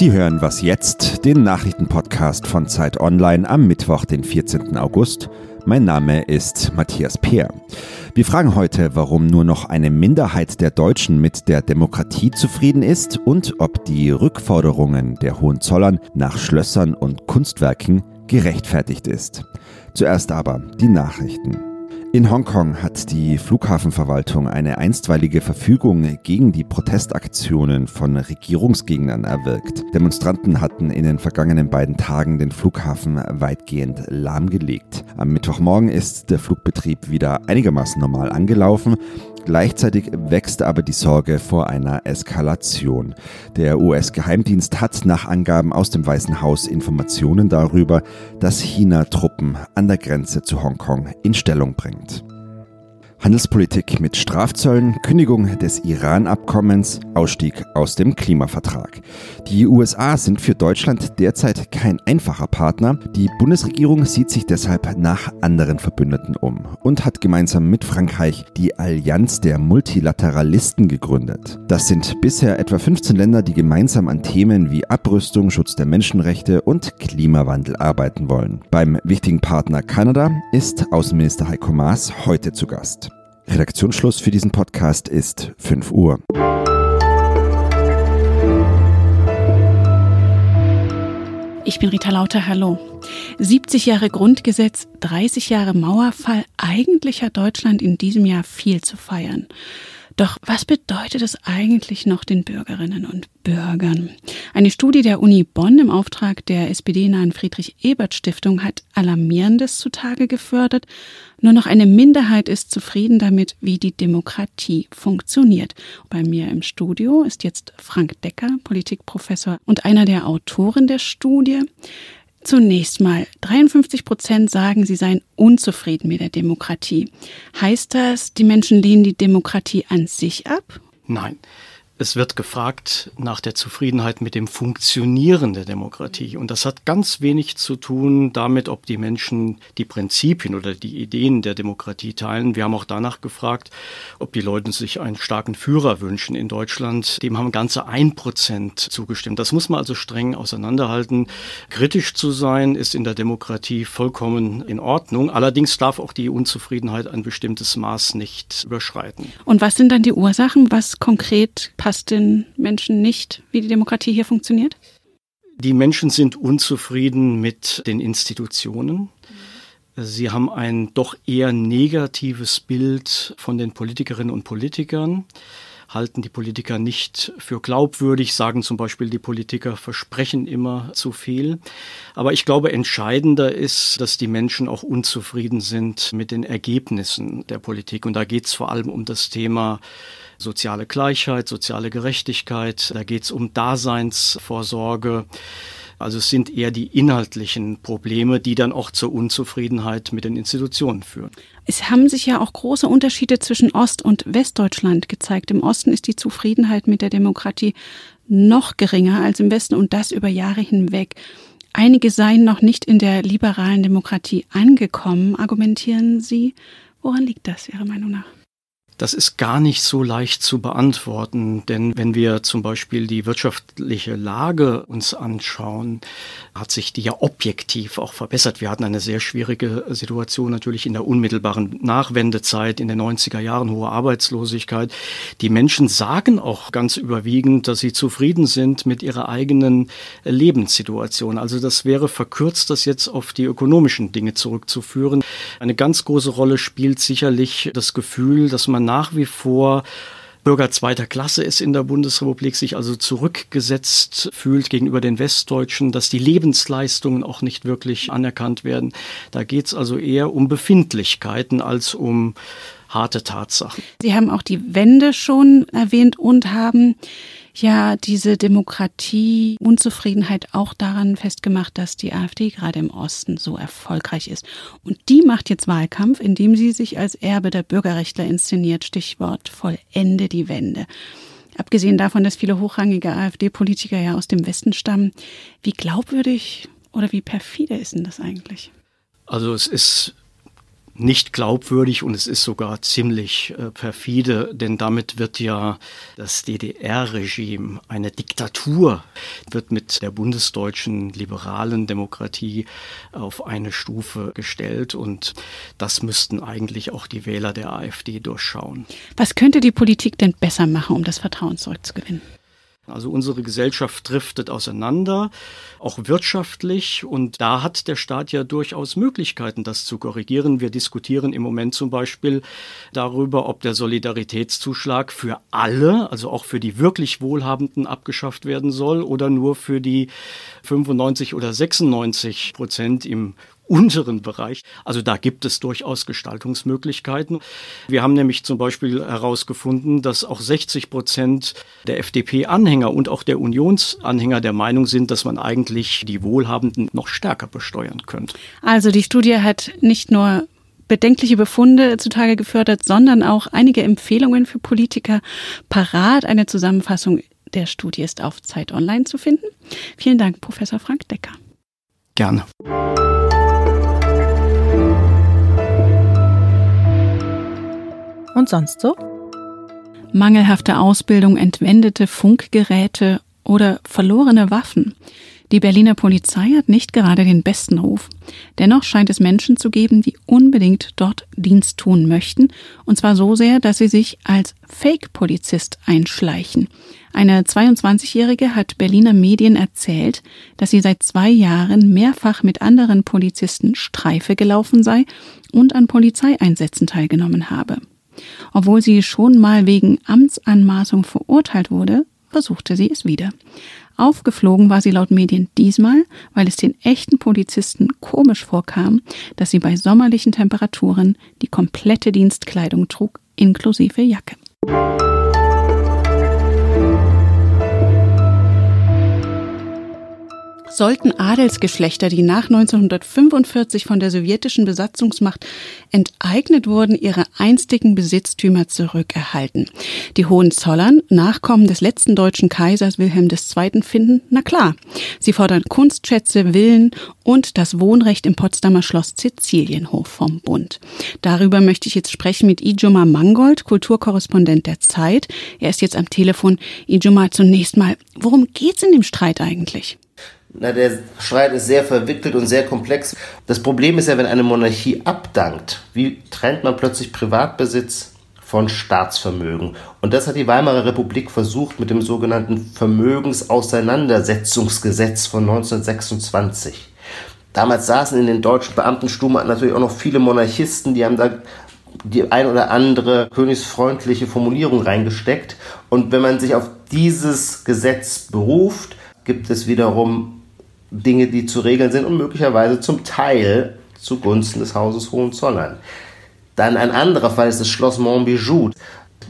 Sie hören Was jetzt, den Nachrichtenpodcast von Zeit Online am Mittwoch, den 14. August. Mein Name ist Matthias Peer. Wir fragen heute, warum nur noch eine Minderheit der Deutschen mit der Demokratie zufrieden ist und ob die Rückforderungen der Hohenzollern nach Schlössern und Kunstwerken gerechtfertigt ist. Zuerst aber die Nachrichten. In Hongkong hat die Flughafenverwaltung eine einstweilige Verfügung gegen die Protestaktionen von Regierungsgegnern erwirkt. Demonstranten hatten in den vergangenen beiden Tagen den Flughafen weitgehend lahmgelegt. Am Mittwochmorgen ist der Flugbetrieb wieder einigermaßen normal angelaufen. Gleichzeitig wächst aber die Sorge vor einer Eskalation. Der US-Geheimdienst hat nach Angaben aus dem Weißen Haus Informationen darüber, dass China Truppen an der Grenze zu Hongkong in Stellung bringt. unbedingt. Handelspolitik mit Strafzöllen, Kündigung des Iran-Abkommens, Ausstieg aus dem Klimavertrag. Die USA sind für Deutschland derzeit kein einfacher Partner. Die Bundesregierung sieht sich deshalb nach anderen Verbündeten um und hat gemeinsam mit Frankreich die Allianz der Multilateralisten gegründet. Das sind bisher etwa 15 Länder, die gemeinsam an Themen wie Abrüstung, Schutz der Menschenrechte und Klimawandel arbeiten wollen. Beim wichtigen Partner Kanada ist Außenminister Heiko Maas heute zu Gast. Redaktionsschluss für diesen Podcast ist 5 Uhr. Ich bin Rita Lauter, hallo. 70 Jahre Grundgesetz, 30 Jahre Mauerfall. Eigentlich hat Deutschland in diesem Jahr viel zu feiern. Doch was bedeutet es eigentlich noch den Bürgerinnen und Bürgern? Eine Studie der Uni Bonn im Auftrag der SPD-nahen Friedrich-Ebert-Stiftung hat Alarmierendes zutage gefördert. Nur noch eine Minderheit ist zufrieden damit, wie die Demokratie funktioniert. Bei mir im Studio ist jetzt Frank Decker, Politikprofessor und einer der Autoren der Studie. Zunächst mal, 53 Prozent sagen, sie seien unzufrieden mit der Demokratie. Heißt das, die Menschen lehnen die Demokratie an sich ab? Nein. Es wird gefragt nach der Zufriedenheit mit dem Funktionieren der Demokratie. Und das hat ganz wenig zu tun damit, ob die Menschen die Prinzipien oder die Ideen der Demokratie teilen. Wir haben auch danach gefragt, ob die Leute sich einen starken Führer wünschen in Deutschland. Dem haben ganze ein Prozent zugestimmt. Das muss man also streng auseinanderhalten. Kritisch zu sein ist in der Demokratie vollkommen in Ordnung. Allerdings darf auch die Unzufriedenheit ein bestimmtes Maß nicht überschreiten. Und was sind dann die Ursachen? Was konkret passiert? Passt den Menschen nicht, wie die Demokratie hier funktioniert? Die Menschen sind unzufrieden mit den Institutionen. Sie haben ein doch eher negatives Bild von den Politikerinnen und Politikern, halten die Politiker nicht für glaubwürdig, sagen zum Beispiel, die Politiker versprechen immer zu viel. Aber ich glaube, entscheidender ist, dass die Menschen auch unzufrieden sind mit den Ergebnissen der Politik. Und da geht es vor allem um das Thema soziale Gleichheit, soziale Gerechtigkeit, da geht es um Daseinsvorsorge. Also es sind eher die inhaltlichen Probleme, die dann auch zur Unzufriedenheit mit den Institutionen führen. Es haben sich ja auch große Unterschiede zwischen Ost- und Westdeutschland gezeigt. Im Osten ist die Zufriedenheit mit der Demokratie noch geringer als im Westen und das über Jahre hinweg. Einige seien noch nicht in der liberalen Demokratie angekommen, argumentieren Sie. Woran liegt das Ihrer Meinung nach? Das ist gar nicht so leicht zu beantworten, denn wenn wir zum Beispiel die wirtschaftliche Lage uns anschauen, hat sich die ja objektiv auch verbessert. Wir hatten eine sehr schwierige Situation natürlich in der unmittelbaren Nachwendezeit, in den 90er Jahren hohe Arbeitslosigkeit. Die Menschen sagen auch ganz überwiegend, dass sie zufrieden sind mit ihrer eigenen Lebenssituation. Also das wäre verkürzt, das jetzt auf die ökonomischen Dinge zurückzuführen. Eine ganz große Rolle spielt sicherlich das Gefühl, dass man nach wie vor Bürger zweiter Klasse ist in der Bundesrepublik, sich also zurückgesetzt fühlt gegenüber den Westdeutschen, dass die Lebensleistungen auch nicht wirklich anerkannt werden. Da geht es also eher um Befindlichkeiten als um harte Tatsachen. Sie haben auch die Wende schon erwähnt und haben ja diese Demokratie, Unzufriedenheit auch daran festgemacht, dass die AfD gerade im Osten so erfolgreich ist. Und die macht jetzt Wahlkampf, indem sie sich als Erbe der Bürgerrechtler inszeniert. Stichwort Vollende die Wende. Abgesehen davon, dass viele hochrangige AfD-Politiker ja aus dem Westen stammen, wie glaubwürdig oder wie perfide ist denn das eigentlich? Also es ist nicht glaubwürdig und es ist sogar ziemlich äh, perfide, denn damit wird ja das DDR-Regime, eine Diktatur, wird mit der bundesdeutschen liberalen Demokratie auf eine Stufe gestellt und das müssten eigentlich auch die Wähler der AfD durchschauen. Was könnte die Politik denn besser machen, um das Vertrauen zurückzugewinnen? Also unsere Gesellschaft driftet auseinander, auch wirtschaftlich. Und da hat der Staat ja durchaus Möglichkeiten, das zu korrigieren. Wir diskutieren im Moment zum Beispiel darüber, ob der Solidaritätszuschlag für alle, also auch für die wirklich Wohlhabenden, abgeschafft werden soll oder nur für die 95 oder 96 Prozent im unteren Bereich. Also da gibt es durchaus Gestaltungsmöglichkeiten. Wir haben nämlich zum Beispiel herausgefunden, dass auch 60 Prozent der FDP-Anhänger und auch der Unionsanhänger der Meinung sind, dass man eigentlich die Wohlhabenden noch stärker besteuern könnte. Also die Studie hat nicht nur bedenkliche Befunde zutage gefördert, sondern auch einige Empfehlungen für Politiker parat. Eine Zusammenfassung der Studie ist auf Zeit Online zu finden. Vielen Dank, Professor Frank Decker. Gerne. Und sonst so? Mangelhafte Ausbildung, entwendete Funkgeräte oder verlorene Waffen. Die Berliner Polizei hat nicht gerade den besten Ruf. Dennoch scheint es Menschen zu geben, die unbedingt dort Dienst tun möchten, und zwar so sehr, dass sie sich als Fake-Polizist einschleichen. Eine 22-Jährige hat Berliner Medien erzählt, dass sie seit zwei Jahren mehrfach mit anderen Polizisten Streife gelaufen sei und an Polizeieinsätzen teilgenommen habe. Obwohl sie schon mal wegen Amtsanmaßung verurteilt wurde, versuchte sie es wieder. Aufgeflogen war sie laut Medien diesmal, weil es den echten Polizisten komisch vorkam, dass sie bei sommerlichen Temperaturen die komplette Dienstkleidung trug, inklusive Jacke. Sollten Adelsgeschlechter, die nach 1945 von der sowjetischen Besatzungsmacht enteignet wurden, ihre einstigen Besitztümer zurückerhalten. Die Hohenzollern, Nachkommen des letzten deutschen Kaisers Wilhelm II., finden, na klar, sie fordern Kunstschätze, Villen und das Wohnrecht im Potsdamer Schloss Sizilienhof vom Bund. Darüber möchte ich jetzt sprechen mit Ijoma Mangold, Kulturkorrespondent der Zeit. Er ist jetzt am Telefon. Ijoma, zunächst mal, worum geht's in dem Streit eigentlich? Na, der Streit ist sehr verwickelt und sehr komplex. Das Problem ist ja, wenn eine Monarchie abdankt, wie trennt man plötzlich Privatbesitz von Staatsvermögen? Und das hat die Weimarer Republik versucht mit dem sogenannten Vermögensauseinandersetzungsgesetz von 1926. Damals saßen in den deutschen Beamtenstuben natürlich auch noch viele Monarchisten, die haben da die ein oder andere königsfreundliche Formulierung reingesteckt. Und wenn man sich auf dieses Gesetz beruft, gibt es wiederum Dinge, die zu regeln sind und möglicherweise zum Teil zugunsten des Hauses Hohenzollern. Dann ein anderer Fall ist das Schloss Montbijou.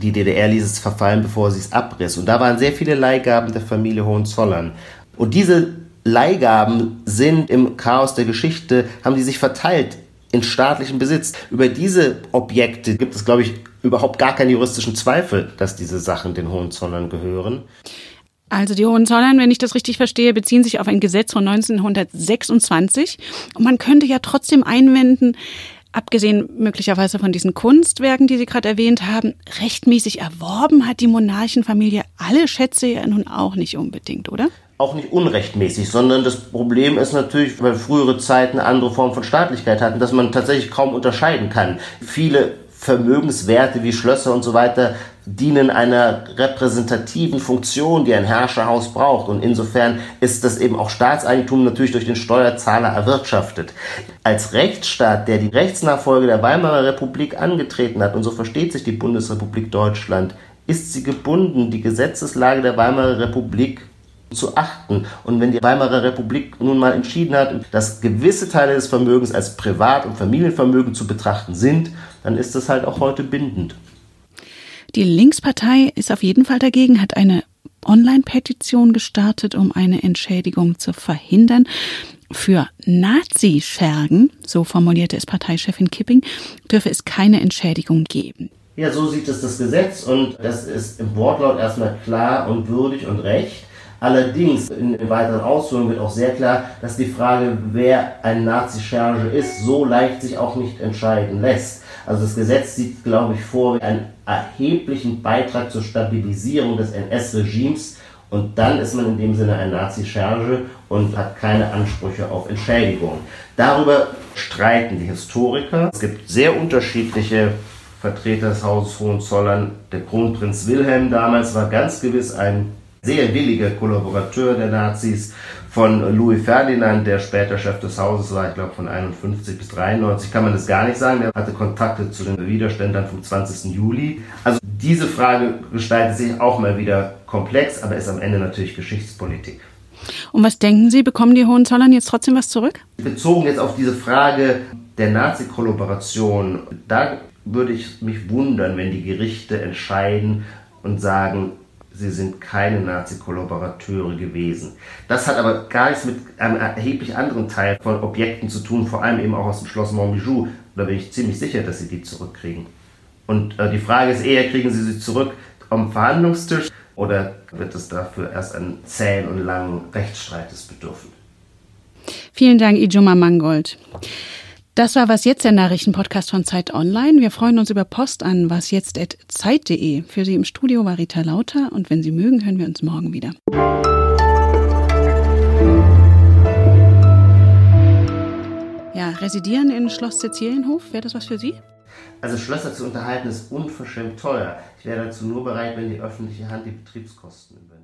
Die DDR ließ es verfallen, bevor sie es abriss. Und da waren sehr viele Leihgaben der Familie Hohenzollern. Und diese Leihgaben sind im Chaos der Geschichte, haben die sich verteilt in staatlichem Besitz. Über diese Objekte gibt es, glaube ich, überhaupt gar keinen juristischen Zweifel, dass diese Sachen den Hohenzollern gehören. Also die Hohenzollern, wenn ich das richtig verstehe, beziehen sich auf ein Gesetz von 1926. Und man könnte ja trotzdem einwenden, abgesehen möglicherweise von diesen Kunstwerken, die Sie gerade erwähnt haben, rechtmäßig erworben hat die Monarchenfamilie alle Schätze ja nun auch nicht unbedingt, oder? Auch nicht unrechtmäßig, sondern das Problem ist natürlich, weil frühere Zeiten eine andere Form von Staatlichkeit hatten, dass man tatsächlich kaum unterscheiden kann. Viele Vermögenswerte wie Schlösser und so weiter dienen einer repräsentativen Funktion, die ein Herrscherhaus braucht. Und insofern ist das eben auch Staatseigentum natürlich durch den Steuerzahler erwirtschaftet. Als Rechtsstaat, der die Rechtsnachfolge der Weimarer Republik angetreten hat, und so versteht sich die Bundesrepublik Deutschland, ist sie gebunden, die Gesetzeslage der Weimarer Republik zu achten. Und wenn die Weimarer Republik nun mal entschieden hat, dass gewisse Teile des Vermögens als Privat- und Familienvermögen zu betrachten sind, dann ist das halt auch heute bindend. Die Linkspartei ist auf jeden Fall dagegen, hat eine Online-Petition gestartet, um eine Entschädigung zu verhindern. Für Nazi-Schergen, so formulierte es Parteichefin Kipping, dürfe es keine Entschädigung geben. Ja, so sieht es das Gesetz und das ist im Wortlaut erstmal klar und würdig und recht. Allerdings in, in weiteren Ausführungen wird auch sehr klar, dass die Frage, wer ein Nazi-Charge ist, so leicht sich auch nicht entscheiden lässt. Also das Gesetz sieht, glaube ich, vor einen erheblichen Beitrag zur Stabilisierung des NS-Regimes und dann ist man in dem Sinne ein Nazi-Charge und hat keine Ansprüche auf Entschädigung. Darüber streiten die Historiker. Es gibt sehr unterschiedliche Vertreter des Hauses Hohenzollern. Der Kronprinz Wilhelm damals war ganz gewiss ein sehr williger Kollaborateur der Nazis von Louis Ferdinand, der später Chef des Hauses war, ich glaube von 51 bis 93, kann man das gar nicht sagen. Der hatte Kontakte zu den Widerständern vom 20. Juli. Also diese Frage gestaltet sich auch mal wieder komplex, aber ist am Ende natürlich Geschichtspolitik. Und was denken Sie, bekommen die Hohenzollern jetzt trotzdem was zurück? Bezogen jetzt auf diese Frage der Nazi-Kollaboration, da würde ich mich wundern, wenn die Gerichte entscheiden und sagen, sie sind keine Nazi-Kollaborateure gewesen. Das hat aber gar nichts mit einem erheblich anderen Teil von Objekten zu tun, vor allem eben auch aus dem Schloss Montbijou. Da bin ich ziemlich sicher, dass sie die zurückkriegen. Und äh, die Frage ist eher, kriegen sie sie zurück am Verhandlungstisch oder wird es dafür erst einen zähen und langen Rechtsstreites bedürfen? Vielen Dank, Ijoma Mangold. Das war Was Jetzt, der Nachrichtenpodcast von Zeit Online. Wir freuen uns über Post an wasjetzt.zeit.de. Für Sie im Studio war Rita Lauter und wenn Sie mögen, hören wir uns morgen wieder. Ja, residieren in Schloss Sizilienhof, wäre das was für Sie? Also Schlösser zu unterhalten ist unverschämt teuer. Ich wäre dazu nur bereit, wenn die öffentliche Hand die Betriebskosten übernimmt.